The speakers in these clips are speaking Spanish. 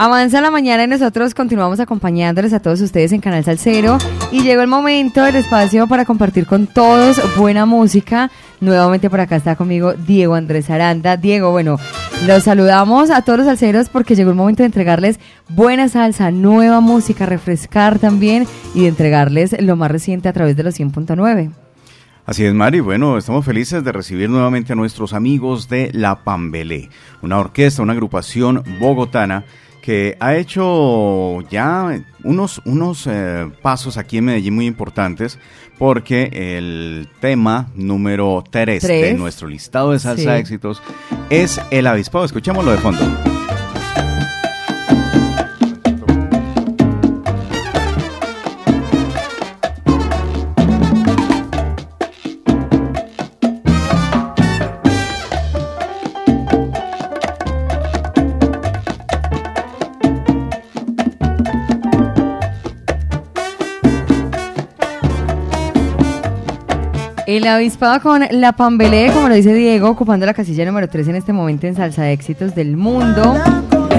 Avanza la mañana y nosotros continuamos acompañándoles a todos ustedes en Canal Salcero. Y llegó el momento, el espacio para compartir con todos buena música. Nuevamente por acá está conmigo Diego Andrés Aranda. Diego, bueno, los saludamos a todos los salseros porque llegó el momento de entregarles buena salsa, nueva música, refrescar también y de entregarles lo más reciente a través de los 100.9. Así es, Mari. Bueno, estamos felices de recibir nuevamente a nuestros amigos de La Pambelé, una orquesta, una agrupación bogotana que ha hecho ya unos, unos eh, pasos aquí en Medellín muy importantes, porque el tema número 3 de nuestro listado de salsa éxitos es el avispado. Escuchémoslo de fondo. El avispado con la Pambelé, como lo dice Diego, ocupando la casilla número 3 en este momento en Salsa de Éxitos del Mundo.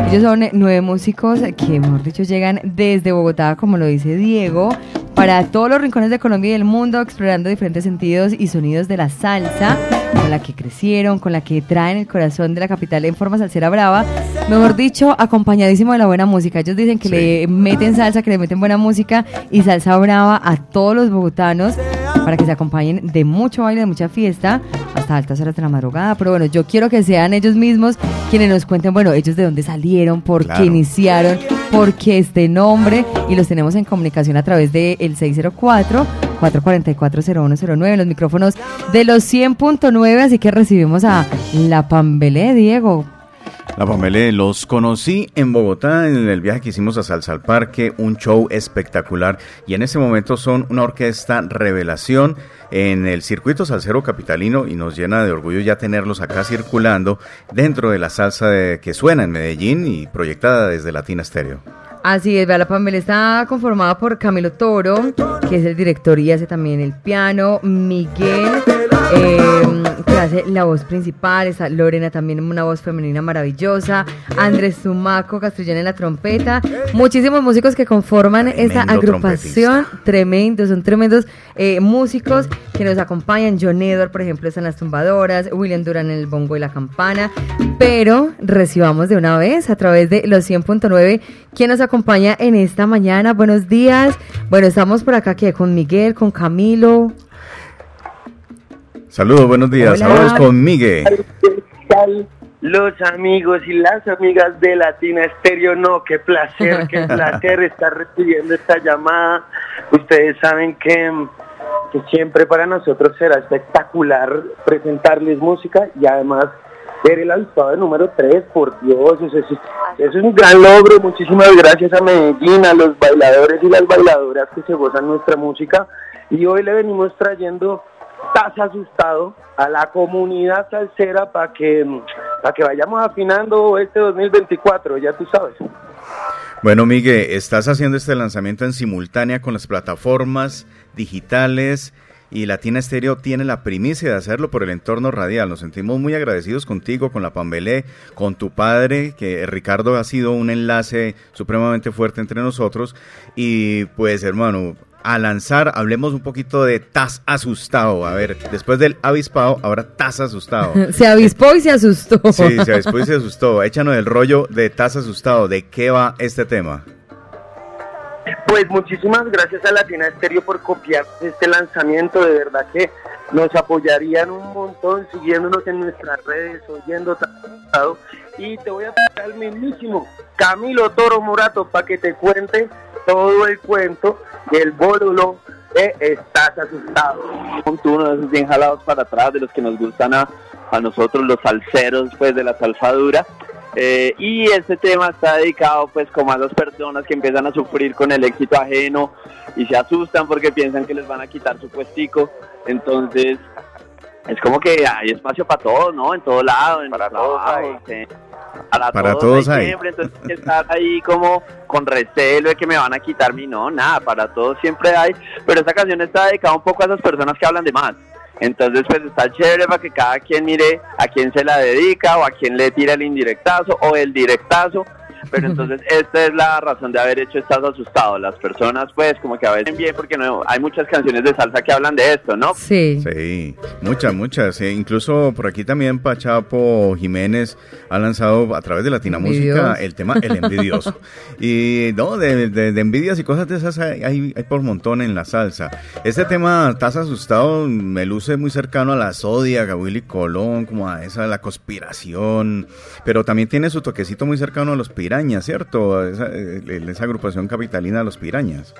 Ellos son nueve músicos que, mejor dicho, llegan desde Bogotá, como lo dice Diego, para todos los rincones de Colombia y del mundo, explorando diferentes sentidos y sonidos de la salsa, con la que crecieron, con la que traen el corazón de la capital en forma salsera brava. Mejor dicho, acompañadísimo de la buena música. Ellos dicen que le meten salsa, que le meten buena música y salsa brava a todos los bogotanos para que se acompañen de mucho baile, de mucha fiesta, hasta altas horas de la madrugada. Pero bueno, yo quiero que sean ellos mismos quienes nos cuenten, bueno, ellos de dónde salieron, por qué iniciaron, por qué este nombre, y los tenemos en comunicación a través del el 604. 444-0109, los micrófonos de los 100.9, así que recibimos a La Pambelé, Diego. La Pamela, los conocí en Bogotá en el viaje que hicimos a Salsa al Parque, un show espectacular y en ese momento son una orquesta revelación en el circuito salsero capitalino y nos llena de orgullo ya tenerlos acá circulando dentro de la salsa que suena en Medellín y proyectada desde Latina Stereo. Así es, la Pamela está conformada por Camilo Toro, que es el director y hace también el piano, Miguel, eh, que hace la voz principal, está Lorena también una voz femenina maravillosa, Andrés Zumaco Castellón en la trompeta, muchísimos músicos que conforman esta agrupación, tremendos, son tremendos eh, músicos que nos acompañan, John Edward, por ejemplo, están las tumbadoras, William Duran en el bongo y la campana, pero recibamos de una vez a través de los 100.9 quien nos acompaña en esta mañana. Buenos días. Bueno, estamos por acá que con Miguel, con Camilo. Saludos, buenos días. Hola. con Miguel. Los amigos y las amigas de Latina Estéreo, no, qué placer, qué placer estar recibiendo esta llamada. Ustedes saben que, que siempre para nosotros será espectacular presentarles música y además ver el avispado número 3, por Dios, eso, es un gran logro, muchísimas gracias a Medellín, a los bailadores y las bailadoras que se gozan nuestra música y hoy le venimos trayendo Taz Asustado a la comunidad salsera para que, para que vayamos afinando este 2024, ya tú sabes. Bueno, Miguel, estás haciendo este lanzamiento en simultánea con las plataformas digitales y Latina Estéreo tiene la primicia de hacerlo por el entorno radial. Nos sentimos muy agradecidos contigo, con la Pambelé, con tu padre, que Ricardo ha sido un enlace supremamente fuerte entre nosotros. Y pues hermano, a lanzar, hablemos un poquito de Taz asustado. A ver, después del avispado, ahora Taz asustado. se avispó y se asustó. Sí, se avispó y se asustó. Échanos el rollo de Taz asustado. ¿De qué va este tema? Pues muchísimas gracias a Latina Estéreo por copiar este lanzamiento, de verdad que nos apoyarían un montón siguiéndonos en nuestras redes, oyendo y te voy a pasar al mismísimo Camilo Toro Morato para que te cuente todo el cuento del bólulo de Estás Asustado. Uno de esos bien jalados para atrás, de los que nos gustan a, a nosotros los salseros pues de la salfadura eh, y este tema está dedicado pues como a las personas que empiezan a sufrir con el éxito ajeno y se asustan porque piensan que les van a quitar su puestico. Entonces es como que hay espacio para todos, ¿no? En todo lado, en para todos para todos, hay siempre, entonces estar ahí como con recelo de que me van a quitar mi no, nada, para todos siempre hay, pero esta canción está dedicada un poco a esas personas que hablan de más. Entonces, pues está chévere para que cada quien mire a quién se la dedica o a quién le tira el indirectazo o el directazo. Pero entonces esta es la razón de haber hecho Estás asustado. Las personas pues como que a veces bien porque no hay muchas canciones de salsa que hablan de esto, ¿no? Sí. Sí, muchas, muchas. incluso por aquí también Pachapo Jiménez ha lanzado a través de Latina Música el tema El Envidioso. y no, de, de, envidias y cosas de esas hay, hay, por montón en la salsa. Este tema, Estás asustado, me luce muy cercano a la Zodia, a Willy Colón, como a esa, la conspiración. Pero también tiene su toquecito muy cercano a los pirañas, ¿cierto? Esa, eh, esa agrupación capitalina de los pirañas.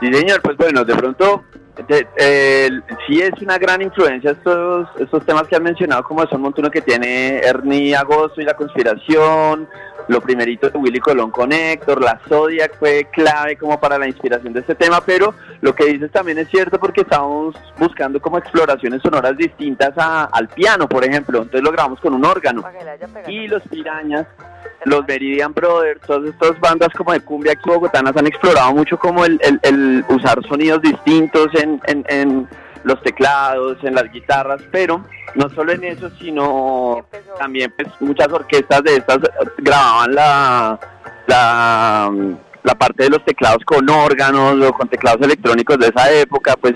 Sí, señor, pues bueno, de pronto eh, sí es una gran influencia estos, estos temas que han mencionado, como son montuno que tiene Ernie Agosto y la conspiración, lo primerito de Willy Colón con Héctor, la Zodiac fue clave como para la inspiración de este tema, pero lo que dices también es cierto porque estábamos buscando como exploraciones sonoras distintas al piano, por ejemplo, entonces lo grabamos con un órgano. Y los pirañas los Meridian Brothers, todas estas bandas como de cumbia aquí bogotanas han explorado mucho como el, el, usar sonidos distintos en, en, los teclados, en las guitarras, pero no solo en eso, sino también pues muchas orquestas de estas grababan la, la, la parte de los teclados con órganos o con teclados electrónicos de esa época, pues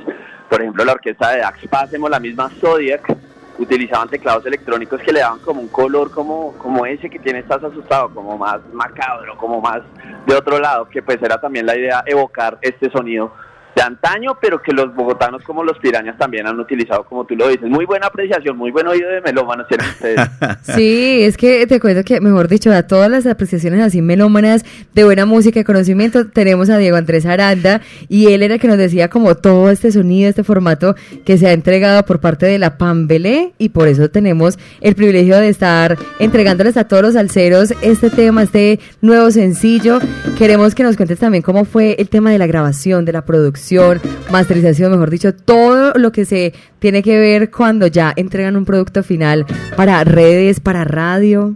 por ejemplo la orquesta de Dax Pasemo, la misma Zodiac, utilizaban teclados electrónicos que le daban como un color como, como ese que tiene Estás Asustado, como más macabro, como más de otro lado, que pues era también la idea evocar este sonido de antaño, pero que los bogotanos como los pirañas también han utilizado, como tú lo dices. Muy buena apreciación, muy buen oído de melómanos tienen ustedes. sí, es que te cuento que, mejor dicho, a todas las apreciaciones así melómanas de buena música y conocimiento, tenemos a Diego Andrés Aranda y él era el que nos decía como todo este sonido, este formato que se ha entregado por parte de la Pambelé y por eso tenemos el privilegio de estar entregándoles a todos los alceros este tema, este nuevo sencillo. Queremos que nos cuentes también cómo fue el tema de la grabación, de la producción masterización, mejor dicho, todo lo que se tiene que ver cuando ya entregan un producto final para redes, para radio.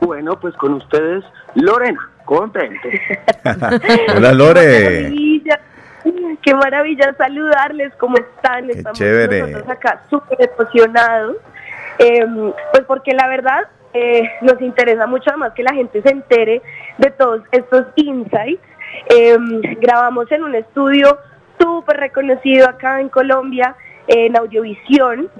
Bueno, pues con ustedes, Lorena, contento. Hola Lore. Qué maravilla, saludarles, ¿cómo están? Qué Estamos chévere. nosotros acá súper emocionados, em, pues porque la verdad eh, nos interesa mucho además que la gente se entere de todos estos insights Em, grabamos en un estudio súper reconocido acá en Colombia, en Audiovisión,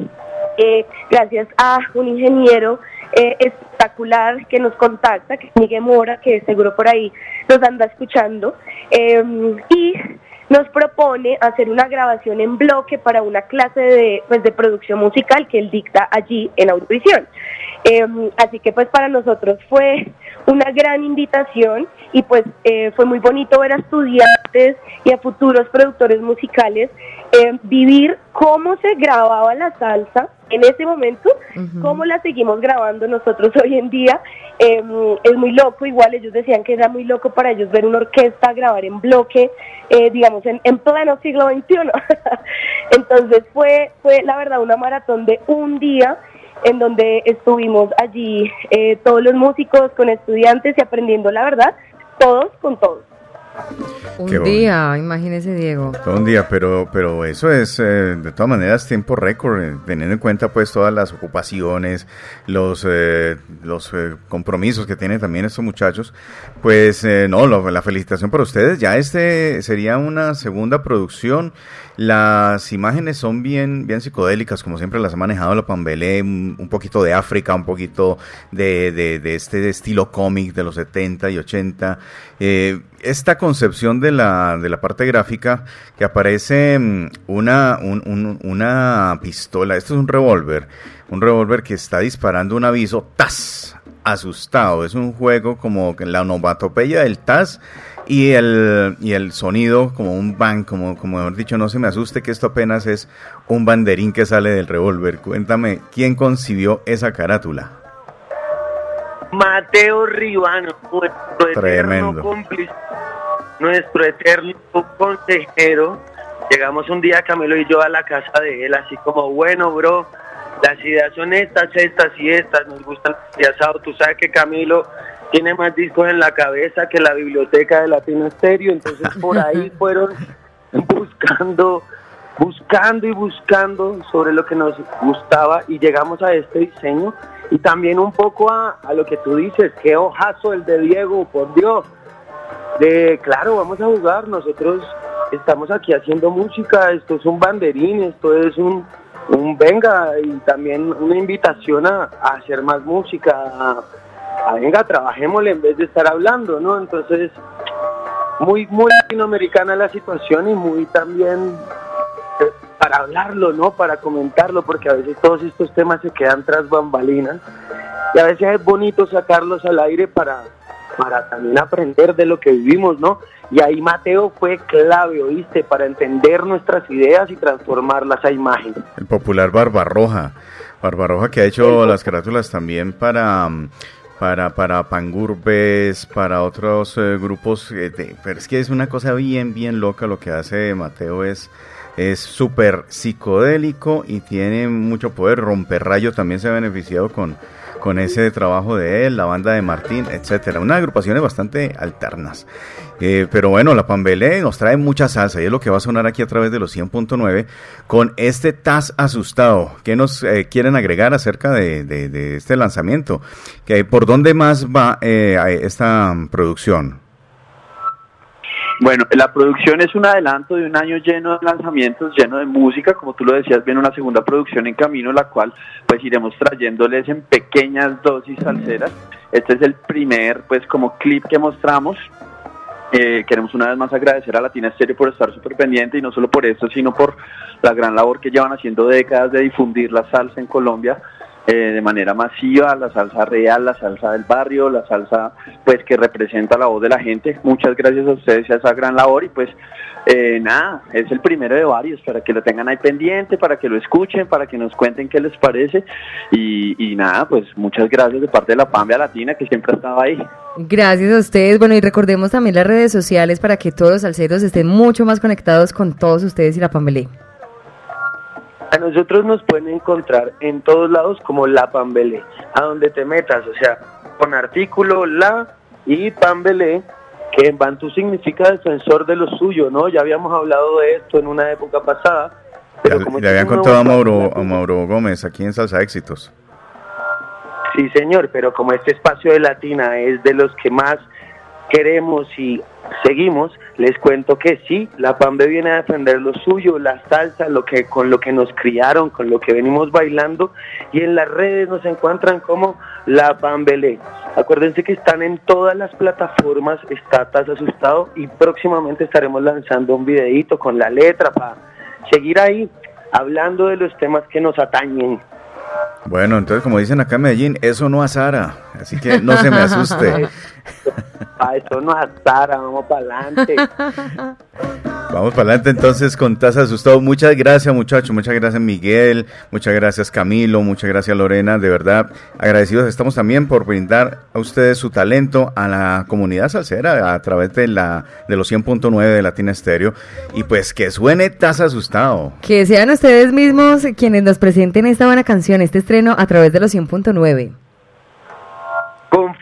eh, gracias a un ingeniero eh, espectacular que nos contacta, que es Miguel Mora, que seguro por ahí nos anda escuchando, em, y nos propone hacer una grabación en bloque para una clase de, pues, de producción musical que él dicta allí en Audiovisión. Em, así que pues para nosotros fue una gran invitación y pues eh, fue muy bonito ver a estudiantes y a futuros productores musicales em, vivir cómo se grababa la salsa en ese momento, cómo la seguimos grabando nosotros hoy en día. Em, es muy loco, igual ellos decían que era muy loco para ellos ver una orquesta grabar en bloque, eh, digamos, en, en pleno siglo XXI. Entonces fue, fue la verdad una maratón de un día en donde estuvimos allí eh, todos los músicos con estudiantes y aprendiendo la verdad, todos con todos. Un día, imagínese Diego. Todo un día, pero, pero eso es eh, de todas maneras tiempo récord, eh, teniendo en cuenta pues todas las ocupaciones, los, eh, los compromisos que tienen también estos muchachos. Pues no, la felicitación para ustedes. Ya este sería una segunda producción. Las imágenes son bien, bien psicodélicas, como siempre las ha manejado la Pambelé, un, poquito de África, un poquito de, de, este estilo cómic de los 70 y 80. Eh, esta concepción de la, de la parte gráfica que aparece mm, una, una pistola, esto es un revólver, un revólver que está disparando un aviso, ¡tas! Asustado, es un juego como la onomatopeya del TAS y el, y el sonido como un bang, como, como hemos dicho, no se me asuste que esto apenas es un banderín que sale del revólver. Cuéntame, ¿quién concibió esa carátula? Mateo Ribano, nuestro eterno cómplice, nuestro eterno consejero. Llegamos un día Camilo y yo a la casa de él, así como, bueno, bro, las ideas son estas, estas y estas, nos gustan el asado. Tú sabes que Camilo tiene más discos en la cabeza que la biblioteca de Latino Estéreo, entonces por ahí fueron buscando, buscando y buscando sobre lo que nos gustaba y llegamos a este diseño Y también un poco a, a lo que tú dices, qué ojazo el de Diego, por Dios. De, claro, vamos a jugar, nosotros estamos aquí haciendo música, esto es un banderín, esto es un, un venga y también una invitación a, a hacer más música, a, a venga, trabajémosle en vez de estar hablando, ¿no? Entonces, muy, muy latinoamericana la situación y muy también para hablarlo, ¿no? Para comentarlo, porque a veces todos estos temas se quedan tras bambalinas y a veces es bonito sacarlos al aire para, para también aprender de lo que vivimos, ¿no? Y ahí Mateo fue clave, ¿oíste? Para entender nuestras ideas y transformarlas a imagen. El popular Barbarroja. Barbarroja que ha hecho las carátulas también para para, para Pangurbes, para otros eh, grupos, eh, de- pero es que es una cosa bien, bien loca lo que hace Mateo, es es súper psicodélico y tiene mucho poder, Romperrayo también se ha beneficiado con, con ese trabajo de él, la banda de Martín, etcétera, unas agrupaciones bastante alternas. Eh, pero bueno, la Pambelé nos trae mucha salsa y es lo que va a sonar aquí a través de los 100.9 con este Taz asustado. ¿Qué nos eh, quieren agregar acerca de, de- este lanzamiento? ¿Que, ¿Por dónde más va eh, esta producción? Bueno, la producción es un adelanto de un año lleno de lanzamientos, lleno de música, como tú lo decías, viene una segunda producción en camino, la cual pues iremos trayéndoles en pequeñas dosis salseras. Este es el primer pues como clip que mostramos. Eh, queremos una vez más agradecer a Latina Stereo por estar súper pendiente y no solo por esto, sino por la gran labor que llevan haciendo décadas de difundir la salsa en Colombia eh, de manera masiva, la salsa real, la salsa del barrio, la salsa pues que representa la voz de la gente. Muchas gracias a ustedes a esa gran labor y pues eh, nada, es el primero de varios para que lo tengan ahí pendiente, para que lo escuchen, para que nos cuenten qué les parece y, y nada, pues muchas gracias de parte de la Pambia Latina que siempre ha estado ahí. Gracias a ustedes. Bueno, y recordemos también las redes sociales para que todos los salseros estén mucho más conectados con todos ustedes y la Pambelé. A nosotros nos pueden encontrar en todos lados como La Pambelé, a donde te metas, o sea, con artículo La y Pambelé, que en Bantú significa defensor de lo suyo, ¿no? Ya habíamos hablado de esto en una época pasada. Pero como le habían contado a Mauro, a Mauro Gómez aquí en Salsa Éxitos. Sí, señor, pero como este espacio de Latina es de los que más queremos y seguimos, les cuento que sí, la Pambe viene a defender lo suyo, la salsa, lo que con lo que nos criaron, con lo que venimos bailando y en las redes nos encuentran como La Pambelé. Acuérdense que están en todas las plataformas, está Taz Asustado y próximamente estaremos lanzando un videíto con la letra para seguir ahí hablando de los temas que nos atañen. Bueno, entonces como dicen acá en Medellín, eso no a Sara, así que no se me asuste. A eso no Sara, vamos para adelante. Vamos para adelante entonces con Taza Asustado. Muchas gracias muchachos, muchas gracias Miguel, muchas gracias Camilo, muchas gracias Lorena, de verdad agradecidos estamos también por brindar a ustedes su talento a la comunidad salsera a través de la de los 100.9 de Latina Estéreo y pues que suene Taza Asustado. Que sean ustedes mismos quienes nos presenten esta buena canción, este estreno a través de los 100.9.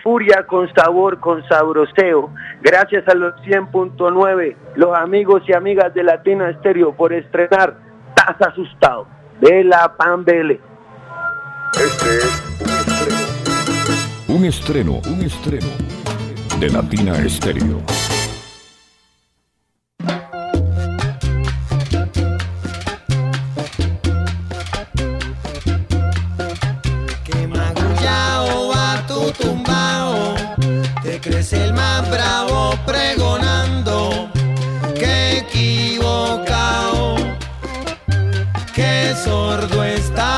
Furia, con sabor, con sabroseo. Gracias a los 100.9, los amigos y amigas de Latina Estéreo por estrenar Taz Asustado de la Pambele. Este es un estreno. Un estreno, un estreno de Latina Estéreo. Sordo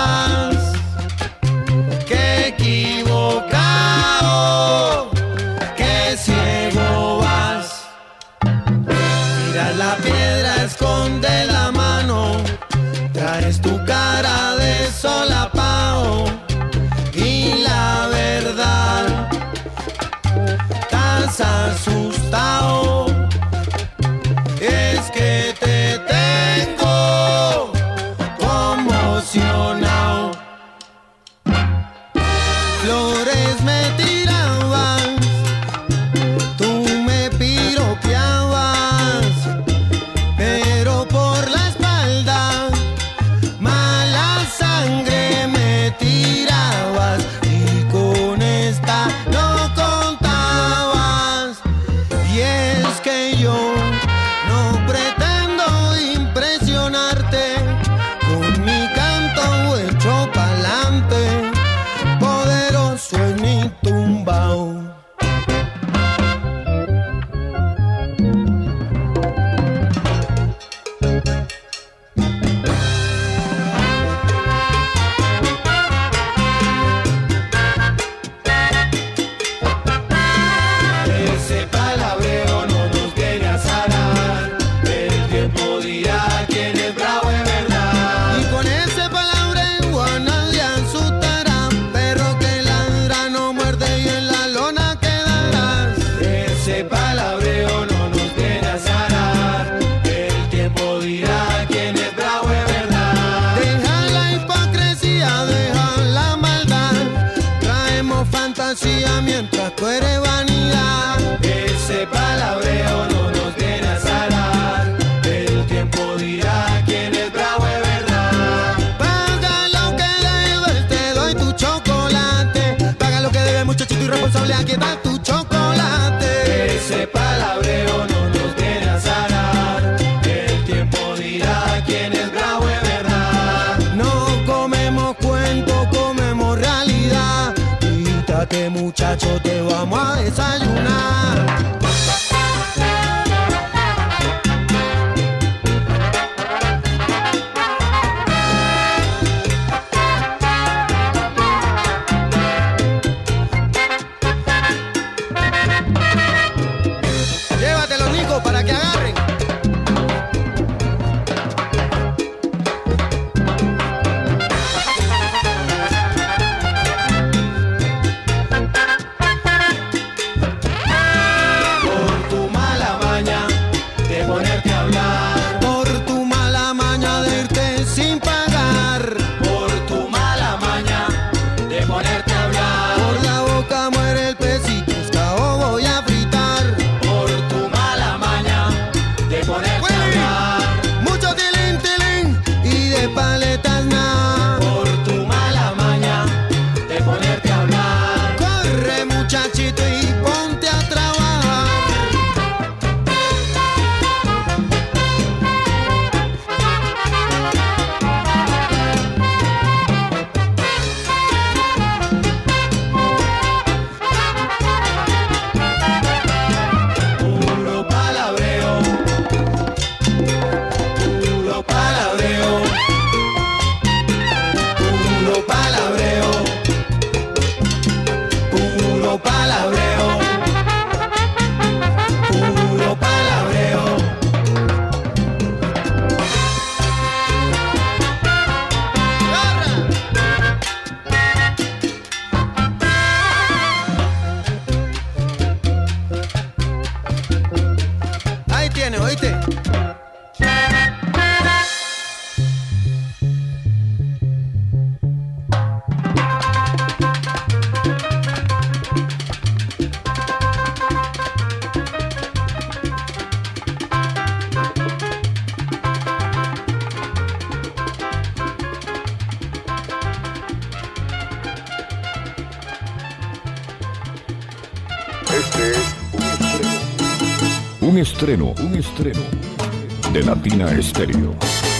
mientras tú eres vanidad. Ese palabreo no nos viene a salar. El tiempo dirá quién es bravo es verdad. Paga lo que debes, te doy tu chocolate. Paga lo que debes, muchachito irresponsable, aquí va tu este muchacho te vamos a desayunar. viene, ¿oíste? un estreno de Latina Estéreo.